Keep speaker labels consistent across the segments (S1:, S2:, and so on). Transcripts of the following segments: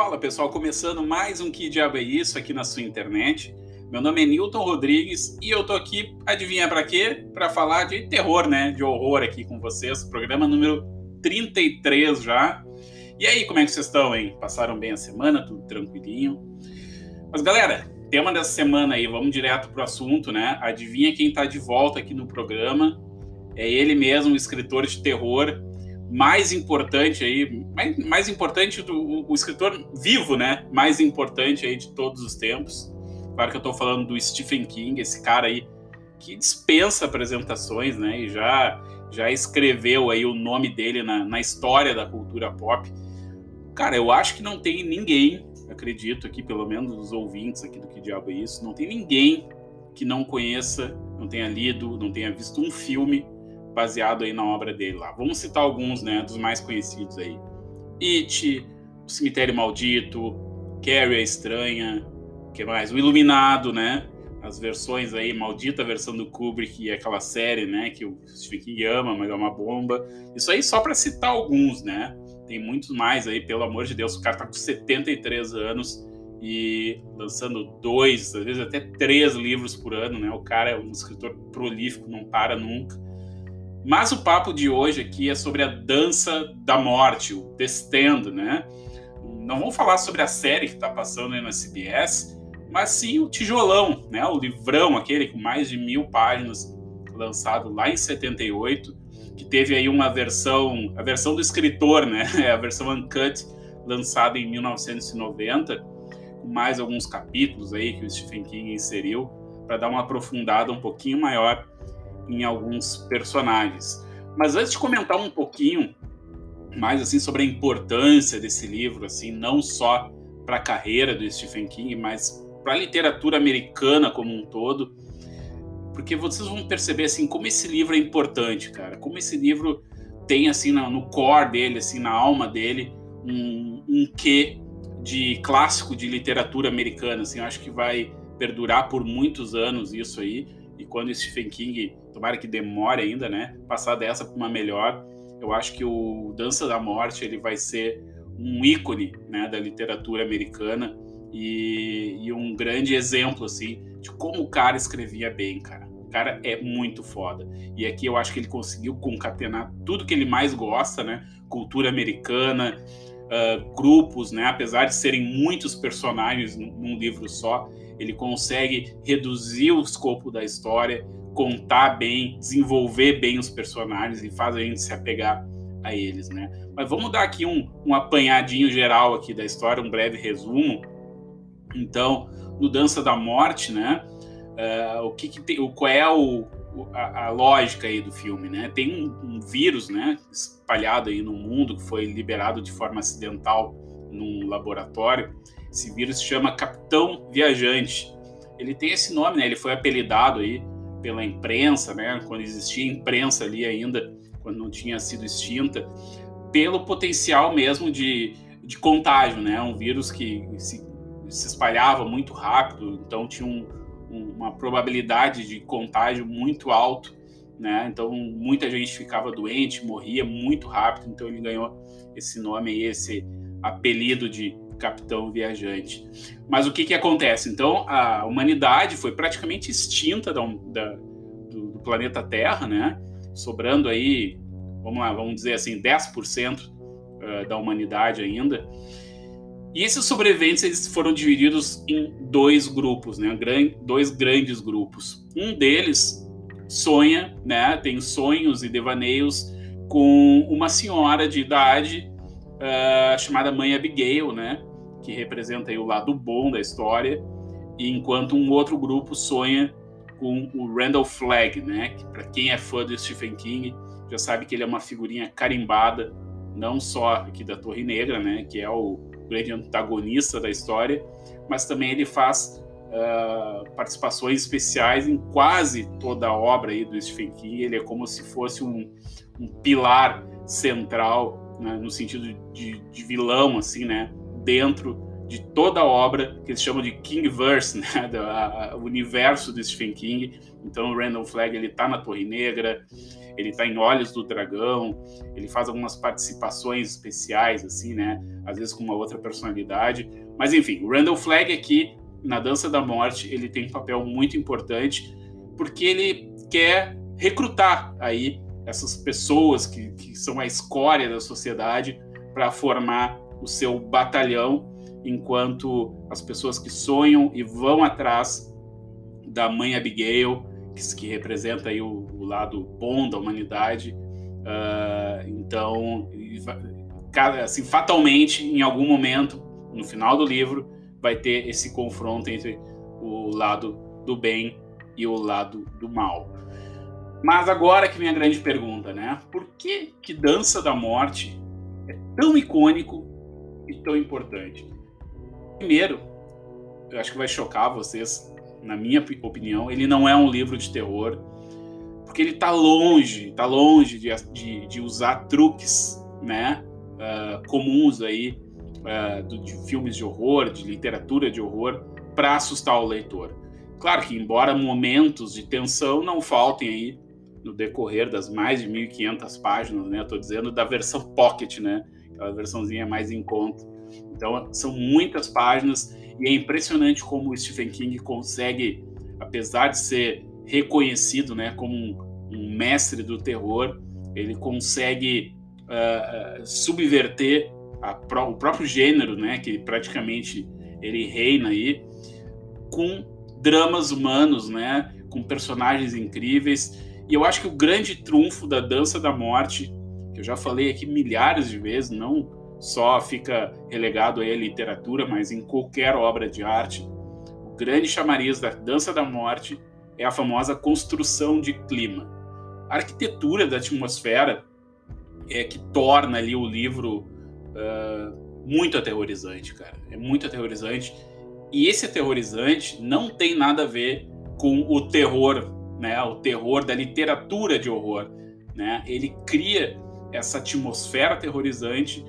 S1: Fala pessoal, começando mais um Que Diabo é Isso aqui na sua internet. Meu nome é Newton Rodrigues e eu tô aqui, adivinha para quê? Para falar de terror, né? De horror aqui com vocês. Programa número 33 já. E aí, como é que vocês estão, hein? Passaram bem a semana, tudo tranquilinho? Mas galera, tema dessa semana aí, vamos direto pro assunto, né? Adivinha quem tá de volta aqui no programa? É ele mesmo, escritor de terror, mais importante aí, mais, mais importante do o, o, escritor vivo, né? Mais importante aí de todos os tempos. Claro que eu estou falando do Stephen King, esse cara aí que dispensa apresentações, né? E já já escreveu aí o nome dele na, na história da cultura pop. Cara, eu acho que não tem ninguém, acredito aqui, pelo menos os ouvintes aqui do Que Diabo é Isso, não tem ninguém que não conheça, não tenha lido, não tenha visto um filme baseado aí na obra dele lá. Vamos citar alguns, né, dos mais conhecidos aí. It, O Cemitério Maldito, Carrie a Estranha, que mais? O Iluminado, né? As versões aí, maldita versão do Kubrick e aquela série, né, que o Stephen King ama, mas é uma bomba. Isso aí só para citar alguns, né? Tem muitos mais aí, pelo amor de Deus. O cara tá com 73 anos e lançando dois, às vezes até três livros por ano, né? O cara é um escritor prolífico, não para nunca. Mas o papo de hoje aqui é sobre a dança da morte, o The Stand, né? Não vamos falar sobre a série que está passando aí na CBS, mas sim o tijolão, né? O livrão, aquele com mais de mil páginas, lançado lá em 78, que teve aí uma versão, a versão do escritor, né? A versão uncut, lançada em 1990, com mais alguns capítulos aí que o Stephen King inseriu para dar uma aprofundada um pouquinho maior em alguns personagens. Mas antes de comentar um pouquinho mais assim sobre a importância desse livro, assim, não só para a carreira do Stephen King, mas para a literatura americana como um todo, porque vocês vão perceber assim como esse livro é importante, cara, como esse livro tem assim no, core dele, assim na alma dele, um, um quê de clássico de literatura americana, assim, eu acho que vai perdurar por muitos anos isso aí. E quando Stephen King, tomara que demore ainda, né, passar dessa para uma melhor, eu acho que o Dança da Morte ele vai ser um ícone, né, da literatura americana e, e um grande exemplo assim de como o cara escrevia bem, cara. O cara é muito foda. E aqui eu acho que ele conseguiu concatenar tudo que ele mais gosta, né? Cultura americana, uh, grupos, né? Apesar de serem muitos personagens num livro só, ele consegue reduzir o escopo da história, contar bem, desenvolver bem os personagens e faz a gente se apegar a eles, né? Mas vamos dar aqui um, um apanhadinho geral aqui da história, um breve resumo. Então, no Dança da Morte, né? Uh, o que, que tem, qual é o, a, a, lógica aí do filme, né? Tem um, um, vírus, né, espalhado aí no mundo que foi liberado de forma acidental num laboratório esse vírus se chama Capitão Viajante. Ele tem esse nome, né? Ele foi apelidado aí pela imprensa, né? Quando existia imprensa ali ainda, quando não tinha sido extinta, pelo potencial mesmo de, de contágio, né? Um vírus que se, se espalhava muito rápido, então tinha um, uma probabilidade de contágio muito alto, né? Então muita gente ficava doente, morria muito rápido, então ele ganhou esse nome aí, esse apelido de capitão viajante. Mas o que, que acontece? Então, a humanidade foi praticamente extinta da, da, do, do, planeta Terra, né? Sobrando aí, vamos lá, vamos dizer assim, 10% uh, da humanidade ainda. E esses sobreviventes eles foram divididos em dois grupos, né? dois grandes grupos. Um deles sonha, né? Tem sonhos e devaneios com uma senhora de idade uh, chamada Mãe Abigail, né? que representa o lado bom da história, enquanto um outro grupo sonha com o Randall Flagg, né? Que para quem é fã do Stephen King já sabe que ele é uma figurinha carimbada, não só aqui da Torre Negra, né? Que é o grande antagonista da história, mas também ele faz uh, participações especiais em quase toda a obra aí do Stephen King. Ele é como se fosse um, um pilar central, né? no sentido de, de vilão, assim, né? dentro de toda a obra que eles chamam de Kingverse, né, o universo do Stephen King. Então o Randall Flagg ele tá na Torre Negra, ele tá em Olhos do Dragão, ele faz algumas participações especiais assim, né, às vezes com uma outra personalidade. Mas enfim, o Randall Flagg aqui na Dança da Morte, ele tem um papel muito importante porque ele quer recrutar aí essas pessoas que, que são a escória da sociedade para formar o seu batalhão, enquanto as pessoas que sonham e vão atrás da mãe Abigail, que, que representa aí o, o, lado bom da humanidade, uh, então, assim, fatalmente, em algum momento, no final do livro, vai ter esse confronto entre o lado do bem e o lado do mal. Mas agora que vem a grande pergunta, né? Por que que Dança da Morte é tão icônico e tão importante? Primeiro, eu acho que vai chocar vocês, na minha opinião, ele não é um livro de terror, porque ele está longe, está longe de, de, de, usar truques, né, uh, comuns aí uh, do, de filmes de horror, de literatura de horror, para assustar o leitor. Claro que, embora momentos de tensão não faltem aí no decorrer das mais de 1.500 páginas, né? Estou dizendo da versão Pocket, né? Aquela versãozinha mais em conta. Então, são muitas páginas e é impressionante como o Stephen King consegue, apesar de ser reconhecido, né, como um, mestre do terror, ele consegue uh, subverter o próprio gênero, né, que praticamente ele reina aí, com dramas humanos, né, com personagens incríveis. E eu acho que o grande trunfo da Dança da Morte, que eu já falei aqui milhares de vezes, não só fica relegado aí à literatura, mas em qualquer obra de arte, o grande chamariz da Dança da Morte é a famosa construção de clima. A arquitetura da atmosfera é que torna ali o livro uh, muito aterrorizante, cara. É muito aterrorizante. E esse aterrorizante não tem nada a ver com o terror, né? O terror da literatura de horror, né? Ele cria essa atmosfera aterrorizante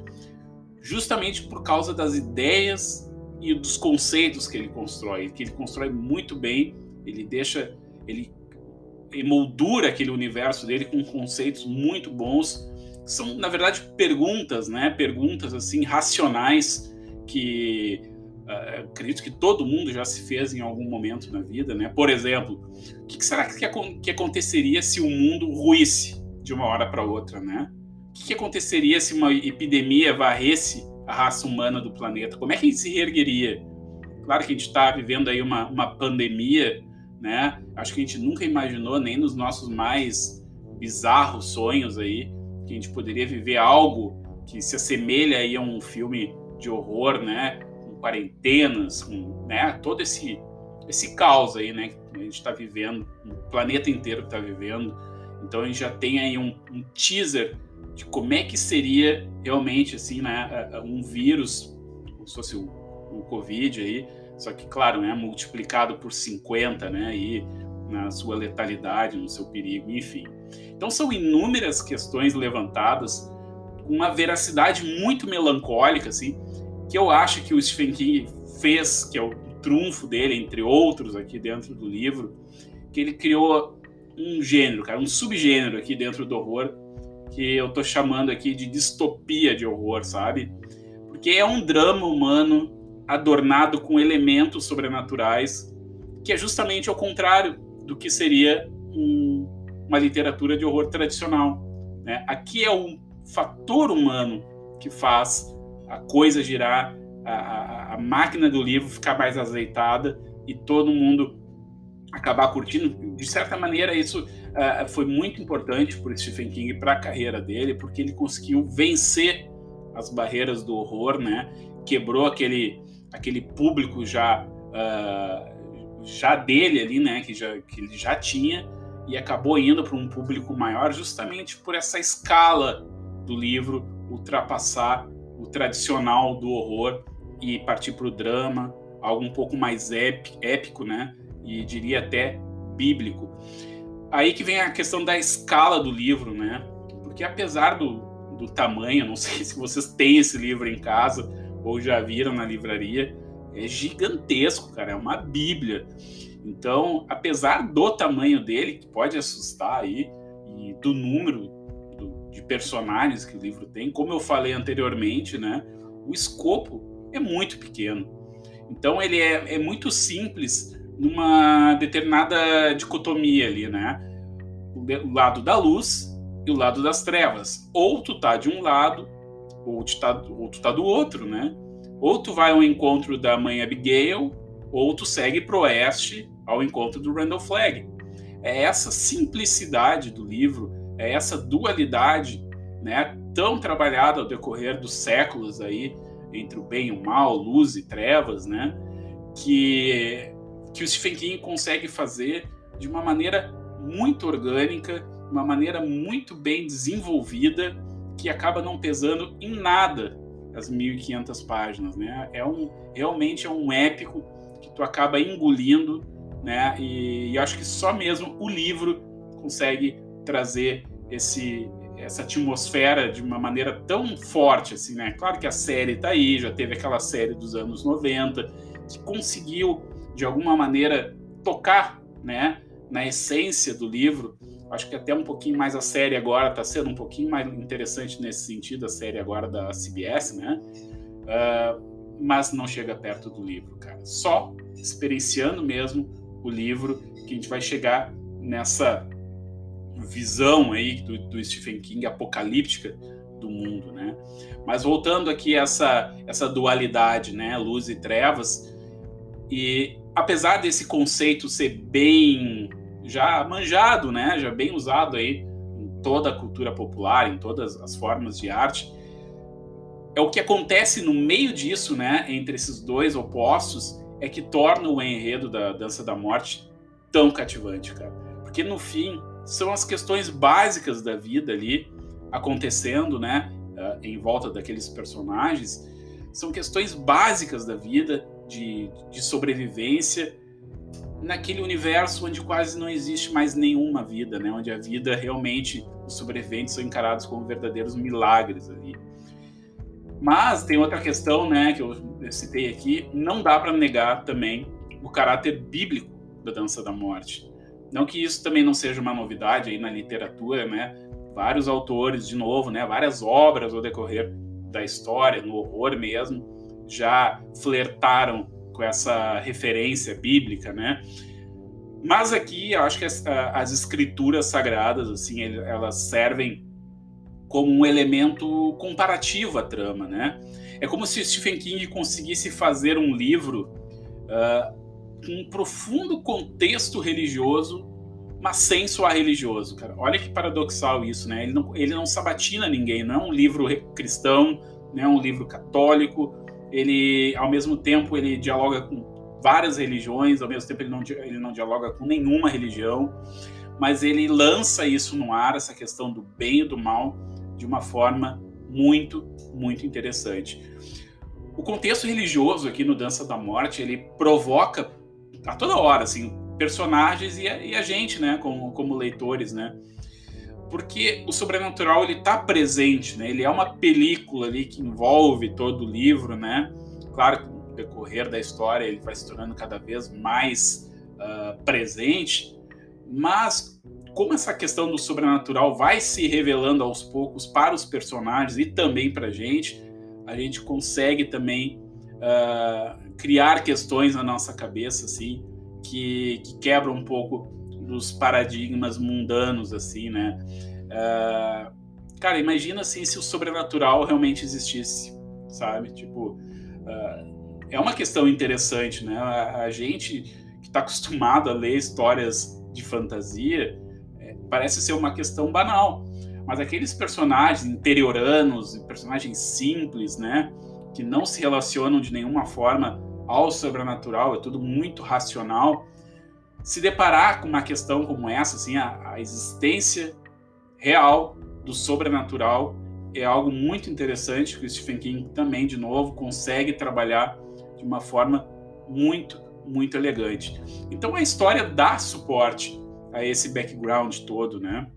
S1: justamente por causa das ideias e dos conceitos que ele constrói, que ele constrói muito bem, ele deixa, ele emoldura aquele universo dele com conceitos muito bons. São, na verdade, perguntas, né? Perguntas assim racionais que uh, acredito que todo mundo já se fez em algum momento na vida, né? Por exemplo, o que será que, aconteceria se o mundo ruísse de uma hora para outra, né? O que, que aconteceria se uma epidemia varresse a raça humana do planeta? Como é que a gente se reergueria? Claro que a gente está vivendo aí uma, uma pandemia, né? Acho que a gente nunca imaginou, nem nos nossos mais bizarros sonhos aí, que a gente poderia viver algo que se assemelha aí a um filme de horror, né? Com quarentenas, com né? todo esse, esse caos aí, né? Que a gente está vivendo, o planeta inteiro está vivendo. Então a gente já tem aí um, um teaser de como é que seria realmente assim, né, um vírus, como se fosse o, o Covid aí, só que claro, né, multiplicado por 50, né, aí na sua letalidade, no seu perigo, enfim. Então são inúmeras questões levantadas com uma veracidade muito melancólica, assim, que eu acho que o Stephen King fez, que é o trunfo dele, entre outros aqui dentro do livro, que ele criou um gênero, cara, um subgênero aqui dentro do horror, que eu tô chamando aqui de distopia de horror, sabe? Porque é um drama humano adornado com elementos sobrenaturais, que é justamente ao contrário do que seria um, uma literatura de horror tradicional. Né? Aqui é um fator humano que faz a coisa girar, a, a, a máquina do livro ficar mais azeitada e todo mundo acabar curtindo. De certa maneira, isso uh, foi muito importante para Stephen King para a carreira dele, porque ele conseguiu vencer as barreiras do horror, né? Quebrou aquele aquele público já uh, já dele ali, né? Que já que ele já tinha e acabou indo para um público maior, justamente por essa escala do livro ultrapassar o tradicional do horror e partir para o drama, algo um pouco mais épico, né? E diria até bíblico. Aí que vem a questão da escala do livro, né? Porque apesar do, do tamanho, não sei se vocês têm esse livro em casa, ou já viram na livraria. É gigantesco, cara, é uma bíblia. Então, apesar do tamanho dele, que pode assustar aí, e do número do, de personagens que o livro tem, como eu falei anteriormente, né, o escopo é muito pequeno. Então, ele é, é muito simples numa determinada dicotomia ali, né? O lado da luz e o lado das trevas. Ou tu tá de um lado, ou tu tá, ou tu tá do outro, né? Ou tu vai ao encontro da mãe Abigail, ou tu segue pro oeste ao encontro do Randall Flagg. É essa simplicidade do livro, é essa dualidade, né, tão trabalhada ao decorrer dos séculos aí entre o bem e o mal, luz e trevas, né, que que o Stephen King consegue fazer de uma maneira muito orgânica, uma maneira muito bem desenvolvida, que acaba não pesando em nada as 1.500 páginas, né? É um realmente é um épico que tu acaba engolindo né? E, e acho que só mesmo o livro consegue trazer esse essa atmosfera de uma maneira tão forte assim, né? Claro que a série tá aí, já teve aquela série dos anos 90 que conseguiu de alguma maneira tocar, né, na essência do livro. Acho que até um pouquinho mais a série agora está sendo um pouquinho mais interessante nesse sentido, a série agora da CBS, né? Uh, mas não chega perto do livro, cara. Só experienciando mesmo o livro que a gente vai chegar nessa visão aí do, do Stephen King apocalíptica do mundo, né? Mas voltando aqui a essa essa dualidade, né, luz e trevas, e apesar desse conceito ser bem já manjado, né, já bem usado aí em toda a cultura popular, em todas as formas de arte, é o que acontece no meio disso, né, entre esses dois opostos, é que torna o enredo da Dança da Morte tão cativante, cara. Porque no fim são as questões básicas da vida ali acontecendo, né, uh, em volta daqueles personagens. São questões básicas da vida, de, de sobrevivência, naquele universo onde quase não existe mais nenhuma vida, né? Onde a vida realmente, os sobreviventes são encarados como verdadeiros milagres ali. Mas tem outra questão, né, que eu citei aqui, não dá para negar também o caráter bíblico da dança da morte. Não que isso também não seja uma novidade aí na literatura, né? Vários autores, de novo, né, várias obras ao decorrer da história, no horror mesmo, já flertaram com essa referência bíblica, né? Mas aqui eu acho que as, as escrituras sagradas, assim, elas servem como um elemento comparativo à trama, né? É como se Stephen King conseguisse fazer um livro uh, com um profundo contexto religioso, mas sem soar religioso, cara. Olha que paradoxal isso, né? Ele não, ele não sabatina ninguém, não é um livro cristão, não é um livro católico. Ele, ao mesmo tempo, ele dialoga com várias religiões, ao mesmo tempo ele não, ele não dialoga com nenhuma religião, mas ele lança isso no ar, essa questão do bem e do mal, de uma forma muito, muito interessante. O contexto religioso aqui no Dança da Morte, ele provoca a toda hora, assim, personagens e a, e a gente, né, como, como leitores, né? Porque o sobrenatural, ele tá presente, né? Ele é uma película ali que envolve todo o livro, né? Claro que no decorrer da história ele vai se tornando cada vez mais uh, presente, mas como essa questão do sobrenatural vai se revelando aos poucos para os personagens e também para a gente, a gente consegue também uh, criar questões na nossa cabeça, assim, que, que quebram um pouco dos paradigmas mundanos, assim, né? Uh, cara, imagina assim se o sobrenatural realmente existisse, sabe? Tipo, uh, é uma questão interessante, né? A, a gente que está acostumado a ler histórias de fantasia, parece ser uma questão banal, mas aqueles personagens interioranos, personagens simples, né, que não se relacionam de nenhuma forma ao sobrenatural, é tudo muito racional. Se deparar com uma questão como essa, assim, a, a existência real do sobrenatural é algo muito interessante que o Stephen King também, de novo, consegue trabalhar de uma forma muito, muito elegante. Então a história dá suporte a esse background todo, né?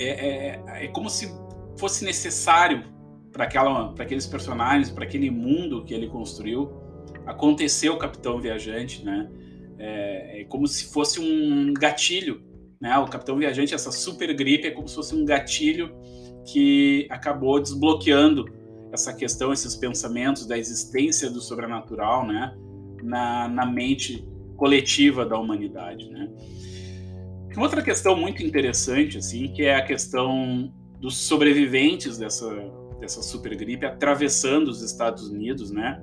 S1: É, é, é como se fosse necessário para aqueles personagens, para aquele mundo que ele construiu, aconteceu o Capitão Viajante, né? É, é, como se fosse um gatilho, né? O Capitão Viajante, essa super gripe, é como se fosse um gatilho que acabou desbloqueando essa questão, esses pensamentos da existência do sobrenatural, né? Na, na mente coletiva da humanidade, né? Tem outra questão muito interessante, assim, que é a questão dos sobreviventes dessa, dessa super gripe atravessando os Estados Unidos, né?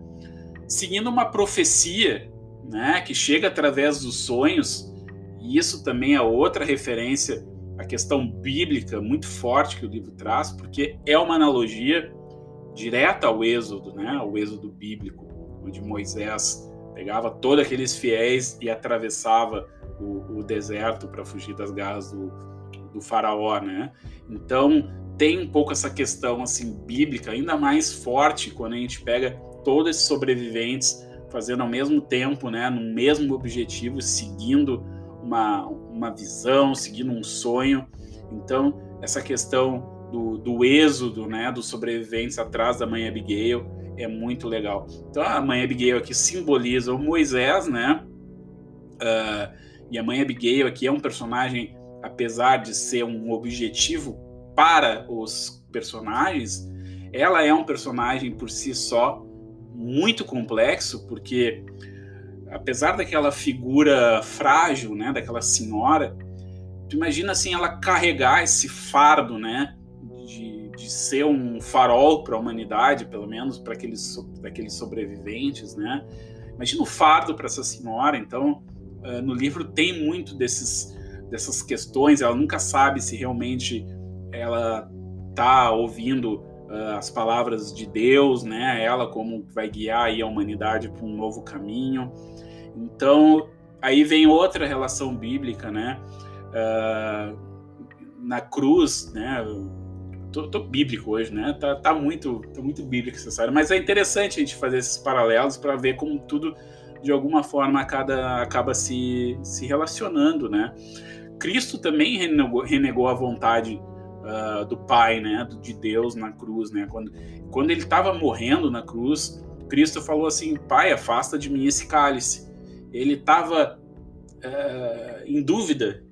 S1: Seguindo uma profecia, né? Que chega através dos sonhos. E isso também é outra referência à questão bíblica muito forte que o livro traz, porque é uma analogia direta ao Êxodo, né? Ao Êxodo bíblico, onde Moisés pegava todos aqueles fiéis e atravessava o, o deserto para fugir das garras do, do faraó, né? Então tem um pouco essa questão assim bíblica ainda mais forte quando a gente pega todos esses sobreviventes fazendo ao mesmo tempo, né, no mesmo objetivo, seguindo uma, uma visão, seguindo um sonho. Então essa questão do, do êxodo, né, dos sobreviventes atrás da mãe Abigail é muito legal. Então a mãe Abigail aqui simboliza o Moisés, né? Uh, e a mãe Abigail aqui é um personagem apesar de ser um objetivo para os personagens, ela é um personagem por si só muito complexo, porque apesar daquela figura frágil, né, daquela senhora, tu imagina assim ela carregar esse fardo, né, de, de ser um farol para a humanidade, pelo menos para aqueles, aqueles sobreviventes, né? Imagina o fardo para essa senhora. Então, uh, no livro tem muito desses dessas questões, ela nunca sabe se realmente ela está ouvindo as palavras de Deus, né? Ela como vai guiar a humanidade para um novo caminho. Então, aí vem outra relação bíblica, né? Uh, na cruz, né? Tô, tô, bíblico hoje, né? Tá, tá muito, tá muito bíblico história, mas é interessante a gente fazer esses paralelos para ver como tudo de alguma forma cada, acaba se, se relacionando, né? Cristo também renegou, renegou a vontade uh, do Pai, né, de Deus na cruz, né? Quando, quando ele estava morrendo na cruz, Cristo falou assim: Pai, afasta de mim esse cálice. Ele estava uh, em dúvida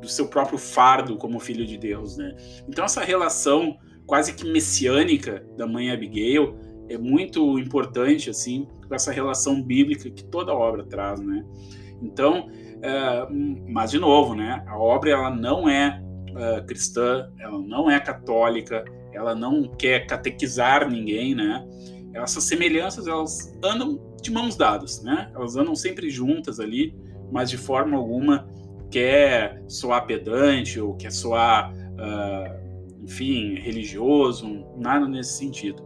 S1: do seu próprio fardo como filho de Deus, né? Então essa relação quase que messiânica da mãe Abigail é muito importante assim com essa relação bíblica que toda obra traz, né? Então é, mas de novo, né? A obra ela não é uh, cristã, ela não é católica, ela não quer catequizar ninguém, né? Essas semelhanças elas andam de mãos dadas, né? Elas andam sempre juntas ali, mas de forma alguma quer soar pedante ou quer soar, uh, enfim, religioso, nada nesse sentido.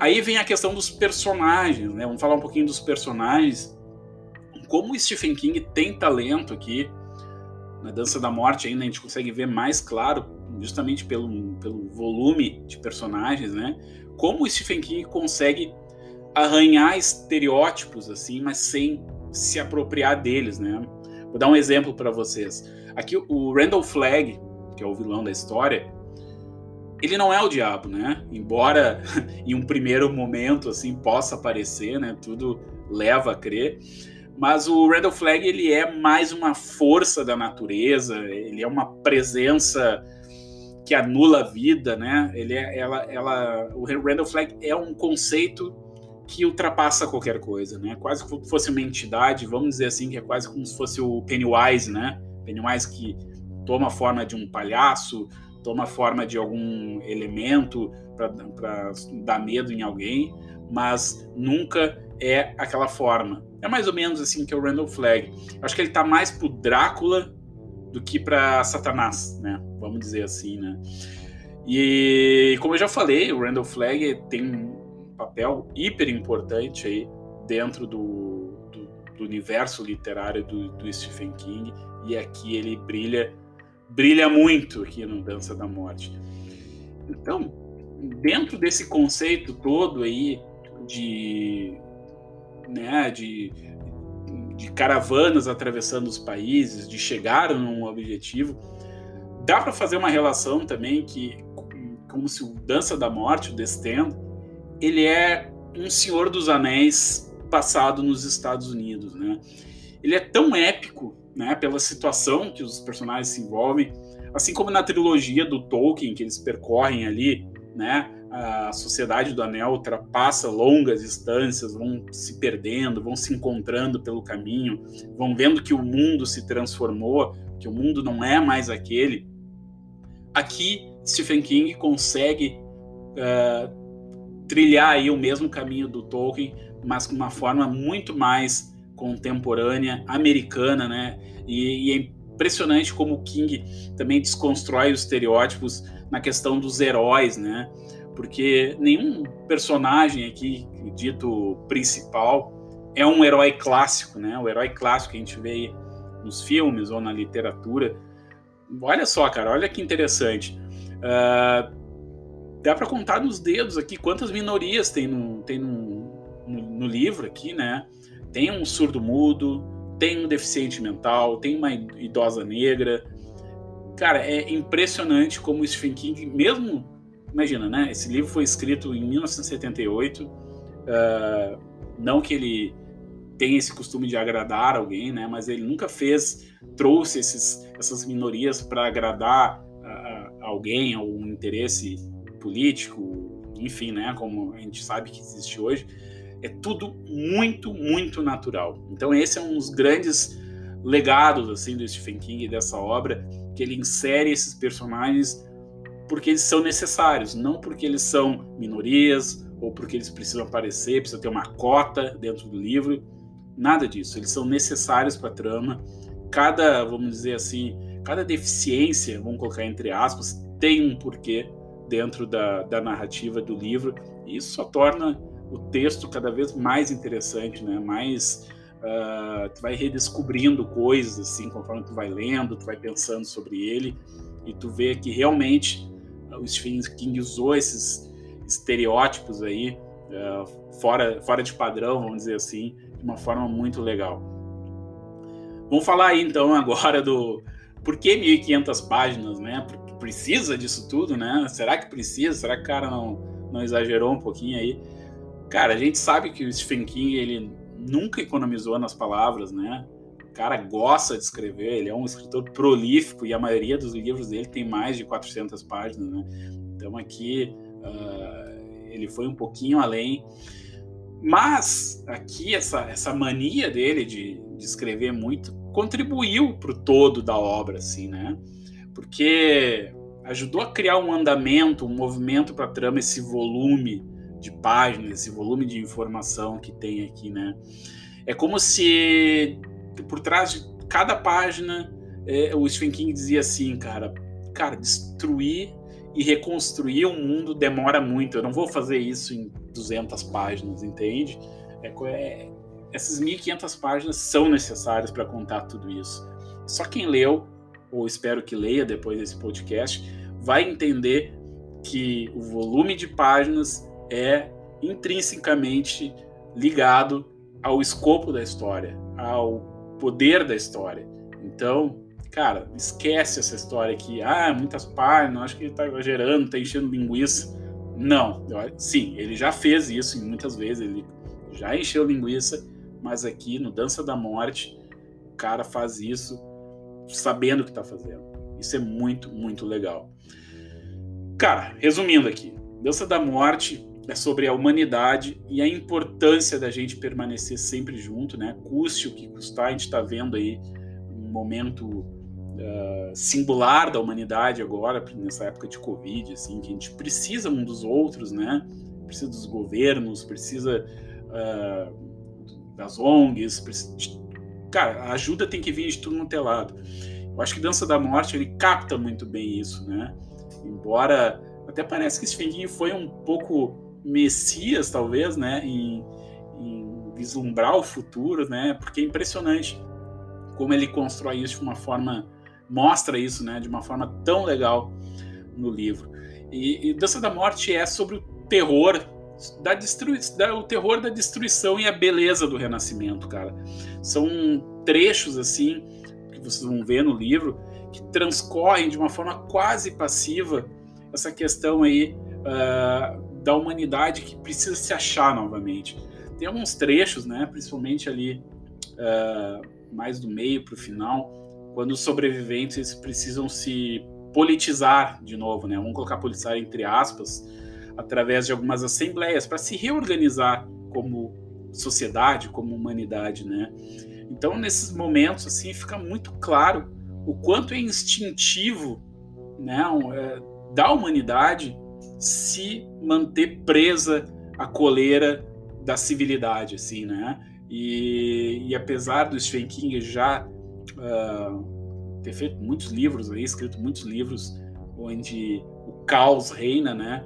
S1: Aí vem a questão dos personagens, né? Vamos falar um pouquinho dos personagens como o Stephen King tem talento aqui, na Dança da Morte ainda a gente consegue ver mais claro, justamente pelo, pelo volume de personagens, né? Como o Stephen King consegue arranhar estereótipos assim, mas sem se apropriar deles, né? Vou dar um exemplo para vocês. Aqui o Randall Flagg, que é o vilão da história, ele não é o diabo, né? Embora em um primeiro momento assim possa parecer, né? Tudo leva a crer. Mas o Randall Flagg ele é mais uma força da natureza, ele é uma presença que anula a vida, né? Ele é, ela, ela, o Randall Flagg é um conceito que ultrapassa qualquer coisa, né? Quase como se fosse uma entidade, vamos dizer assim, que é quase como se fosse o Pennywise, né? Pennywise que toma a forma de um palhaço, toma a forma de algum elemento para dar medo em alguém, mas nunca é aquela forma. É mais ou menos assim que é o Randall Flagg. Acho que ele tá mais pro Drácula do que para Satanás, né? Vamos dizer assim, né? E como eu já falei, o Randall Flagg tem um papel hiper importante aí dentro do, do, do universo literário do, do, Stephen King e aqui ele brilha brilha muito aqui no Dança da Morte. Então, dentro desse conceito todo aí de né, de, de caravanas atravessando os países, de chegar num objetivo, dá para fazer uma relação também que como se o Dança da Morte, o Descend, ele é um Senhor dos Anéis passado nos Estados Unidos, né? Ele é tão épico, né, pela situação que os personagens se envolvem, assim como na trilogia do Tolkien que eles percorrem ali, né? A sociedade do Anel ultrapassa longas distâncias, vão se perdendo, vão se encontrando pelo caminho, vão vendo que o mundo se transformou, que o mundo não é mais aquele. Aqui, Stephen King consegue uh, trilhar aí o mesmo caminho do Tolkien, mas com uma forma muito mais contemporânea, americana, né? E, e, é impressionante como o King também desconstrói os estereótipos na questão dos heróis, né? Porque nenhum personagem aqui, dito principal, é um herói clássico, né? O herói clássico que a gente vê nos filmes ou na literatura. Olha só, cara, olha que interessante. Uh, dá para contar nos dedos aqui quantas minorias tem no, tem no, no, no livro aqui, né? Tem um surdo-mudo, tem um deficiente mental, tem uma idosa negra. Cara, é impressionante como o Stephen King, mesmo, imagina, né? Esse livro foi escrito em 1978. Uh, ah, não que ele tenha esse costume de agradar alguém, né? Mas ele nunca fez, trouxe esses, essas minorias para agradar uh, alguém ou um interesse político, enfim, né? Como a gente sabe que existe hoje é tudo muito, muito natural. Então esse é um dos grandes legados assim do Stephen King dessa obra, que ele insere esses personagens porque eles são necessários, não porque eles são minorias ou porque eles precisam aparecer, precisa ter uma cota dentro do livro, nada disso. Eles são necessários para a trama. Cada, vamos dizer assim, cada deficiência, vamos colocar entre aspas, tem um porquê dentro da, da narrativa do livro. E isso só torna o texto cada vez mais interessante, né? Mais uh, tu vai redescobrindo coisas assim conforme tu vai lendo, tu vai pensando sobre ele e tu vê que realmente o Stephen King usou esses estereótipos aí uh, fora fora de padrão, vamos dizer assim, de uma forma muito legal. Vamos falar aí então agora do por que 1500 páginas, né? Porque precisa disso tudo, né? Será que precisa? Será que o cara não, não exagerou um pouquinho aí? Cara, a gente sabe que o Stephen King, ele nunca economizou nas palavras, né? Cara gosta de escrever, ele é um escritor prolífico e a maioria dos livros dele tem mais de 400 páginas, né? Então aqui uh, ele foi um pouquinho além. Mas aqui essa, essa mania dele de, de escrever muito contribuiu para o todo da obra, assim, né? Porque ajudou a criar um andamento, um movimento para a trama, esse volume de páginas, esse volume de informação que tem aqui, né? É como se por trás de cada página é, o Stephen King dizia assim, cara, cara, destruir e reconstruir um mundo demora muito. Eu não vou fazer isso em 200 páginas, entende? É, é, essas 1.500 páginas são necessárias para contar tudo isso. Só quem leu, ou espero que leia depois desse podcast, vai entender que o volume de páginas é intrinsecamente ligado ao escopo da história, ao poder da história. Então, cara, esquece essa história aqui. Ah, muitas páginas, acho que ele está exagerando, está enchendo linguiça. Não, sim, ele já fez isso muitas vezes, ele já encheu linguiça, mas aqui no Dança da Morte, o cara faz isso sabendo o que está fazendo. Isso é muito, muito legal. Cara, resumindo aqui, Dança da Morte é sobre a humanidade e a importância da gente permanecer sempre junto, né? Custe o que custar, a gente está vendo aí um momento uh, singular da humanidade agora, nessa época de Covid, assim, que a gente precisa um dos outros, né? Precisa dos governos, precisa uh, das ONGs, precisa de... cara, a ajuda tem que vir de tudo no telado. Eu acho que Dança da Morte ele capta muito bem isso, né? Embora até parece que Stephen King foi um pouco messias, talvez, né, em, em vislumbrar o futuro, né, porque é impressionante como ele constrói isso de uma forma, mostra isso, né, de uma forma tão legal no livro. E, e Dança da Morte é sobre o terror da destruição, o terror da destruição e a beleza do renascimento, cara. São trechos assim que vocês vão ver no livro que transcorrem de uma forma quase passiva essa questão aí uh, da humanidade que precisa se achar novamente. Tem alguns trechos, né, principalmente ali uh, mais do meio para o final, quando os sobreviventes precisam se politizar de novo, né? Vamos colocar politizar entre aspas, através de algumas assembleias para se reorganizar como sociedade, como humanidade, né? Então, nesses momentos assim, fica muito claro o quanto é instintivo, né, é, da humanidade se manter presa à coleira da civilidade, assim, né? E, e apesar do Stephen King já uh, ter feito muitos livros aí, escrito muitos livros onde o caos reina, né?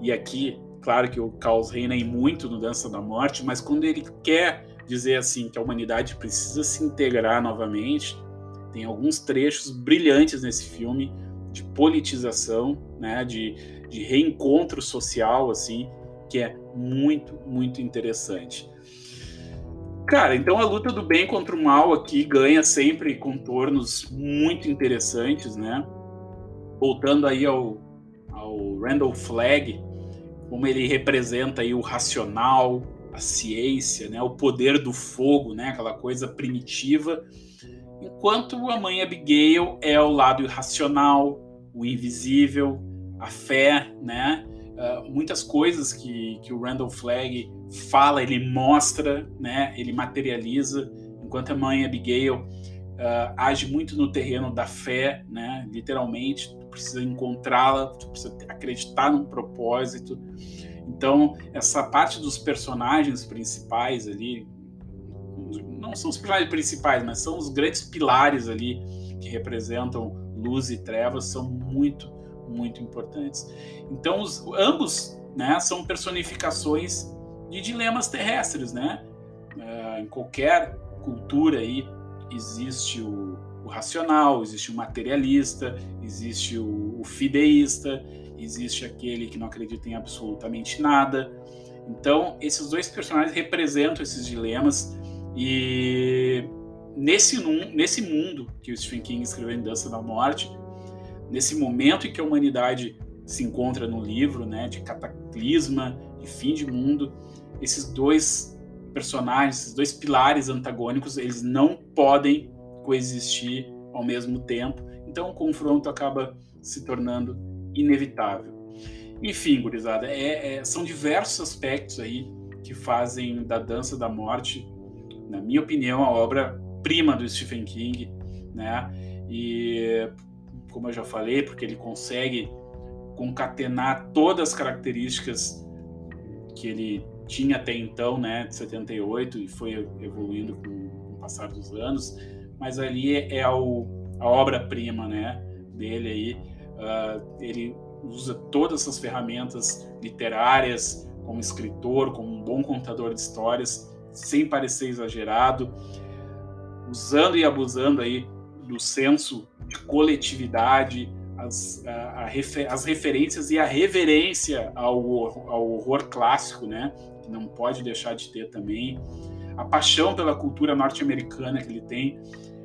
S1: E aqui, claro que o caos reina em muito no Dança da Morte, mas quando ele quer dizer assim que a humanidade precisa se integrar novamente, tem alguns trechos brilhantes nesse filme de politização, né, de, de reencontro social, assim, que é muito, muito interessante. Cara, então a luta do bem contra o mal aqui ganha sempre contornos muito interessantes, né? Voltando aí ao, ao Randall Flagg, como ele representa aí o racional, a ciência, né? O poder do fogo, né? Aquela coisa primitiva. Enquanto a mãe Abigail é o lado irracional, o invisível, a fé, né? Uh, muitas coisas que, que o Randall Flagg fala, ele mostra, né? Ele materializa, enquanto a mãe Abigail uh, age muito no terreno da fé, né? Literalmente, tu precisa encontrá-la, tu precisa acreditar num propósito. Então, essa parte dos personagens principais ali, não são os personagens principais, mas são os grandes pilares ali que representam luz e trevas, são muito muito importantes. Então, os, ambos né, são personificações de dilemas terrestres, né? Uh, em qualquer cultura aí existe o, o, racional, existe o materialista, existe o, o fideísta, existe aquele que não acredita em absolutamente nada. Então, esses dois personagens representam esses dilemas e nesse, nesse mundo que o Stephen King escreveu em Dança da Morte, nesse momento em que a humanidade se encontra no livro, né, de cataclisma, de fim de mundo, esses dois personagens, esses dois pilares antagônicos, eles não podem coexistir ao mesmo tempo. Então o confronto acaba se tornando inevitável. Enfim, gurizada, é, é, são diversos aspectos aí que fazem da Dança da Morte, na minha opinião, a obra prima do Stephen King, né? E como eu já falei, porque ele consegue concatenar todas as características que ele tinha até então, né, de 78 e foi evoluindo com, o passar dos anos, mas ali é, a, a obra-prima, né, dele aí. Uh, ele usa todas essas ferramentas literárias como escritor, como um bom contador de histórias, sem parecer exagerado, usando e abusando aí do senso de coletividade, as, a, a refer, as referências e a reverência ao, ao horror clássico, né? Que não pode deixar de ter também. A paixão pela cultura norte-americana que ele tem.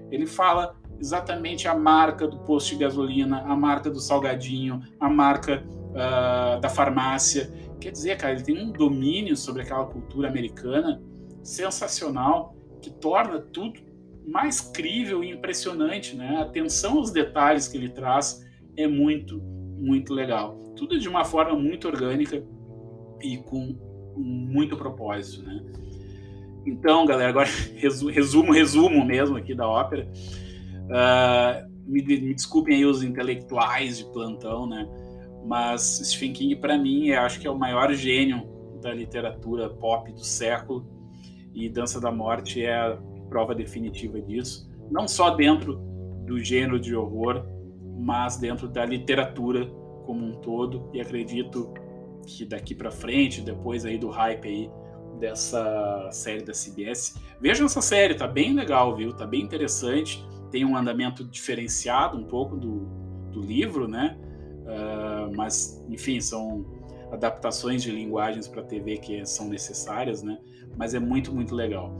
S1: Ele fala exatamente a marca do posto de gasolina, a marca do salgadinho, a marca uh, da farmácia. Quer dizer, cara, ele tem um domínio sobre aquela cultura americana sensacional que torna tudo mais crível e impressionante, né? A atenção aos detalhes que ele traz é muito, muito legal. Tudo de uma forma muito orgânica e com muito propósito, né? Então, galera, agora resumo, resumo mesmo aqui da ópera. Uh, me, me, desculpem aí os intelectuais de plantão, né? Mas Stephen King, para mim, eu acho que é o maior gênio da literatura pop do século. E Dança da Morte é prova definitiva disso, não só dentro do gênero de horror, mas dentro da literatura como um todo. E acredito que daqui para frente, depois aí do hype aí dessa série da CBS, vejam essa série, tá bem legal, viu? Tá bem interessante, tem um andamento diferenciado um pouco do, do livro, né? Uh, mas, enfim, são adaptações de linguagens para TV que são necessárias, né? Mas é muito, muito legal.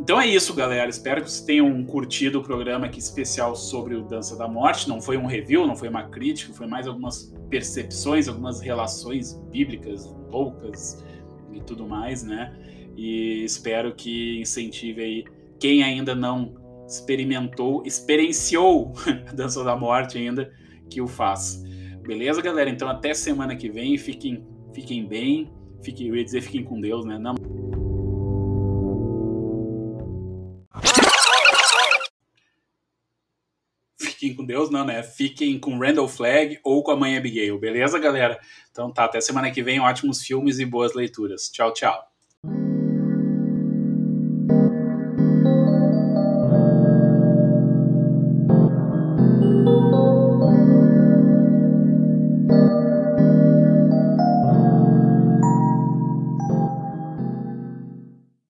S1: Então é isso, galera. Espero que vocês tenham curtido o programa aqui especial sobre o Dança da Morte. Não foi um review, não foi uma crítica, foi mais algumas percepções, algumas relações bíblicas loucas e tudo mais, né? E espero que incentive aí quem ainda não experimentou, experienciou a Dança da Morte ainda, que o faça. Beleza, galera? Então até semana que vem. Fiquem, fiquem bem. Fiquem, eu ia dizer fiquem com Deus, né? Não. Fiquem com Deus, não, né? Fiquem com Randall Flagg ou com a mãe Abigail, beleza, galera? Então tá, até semana que vem, ótimos filmes e boas leituras. Tchau, tchau.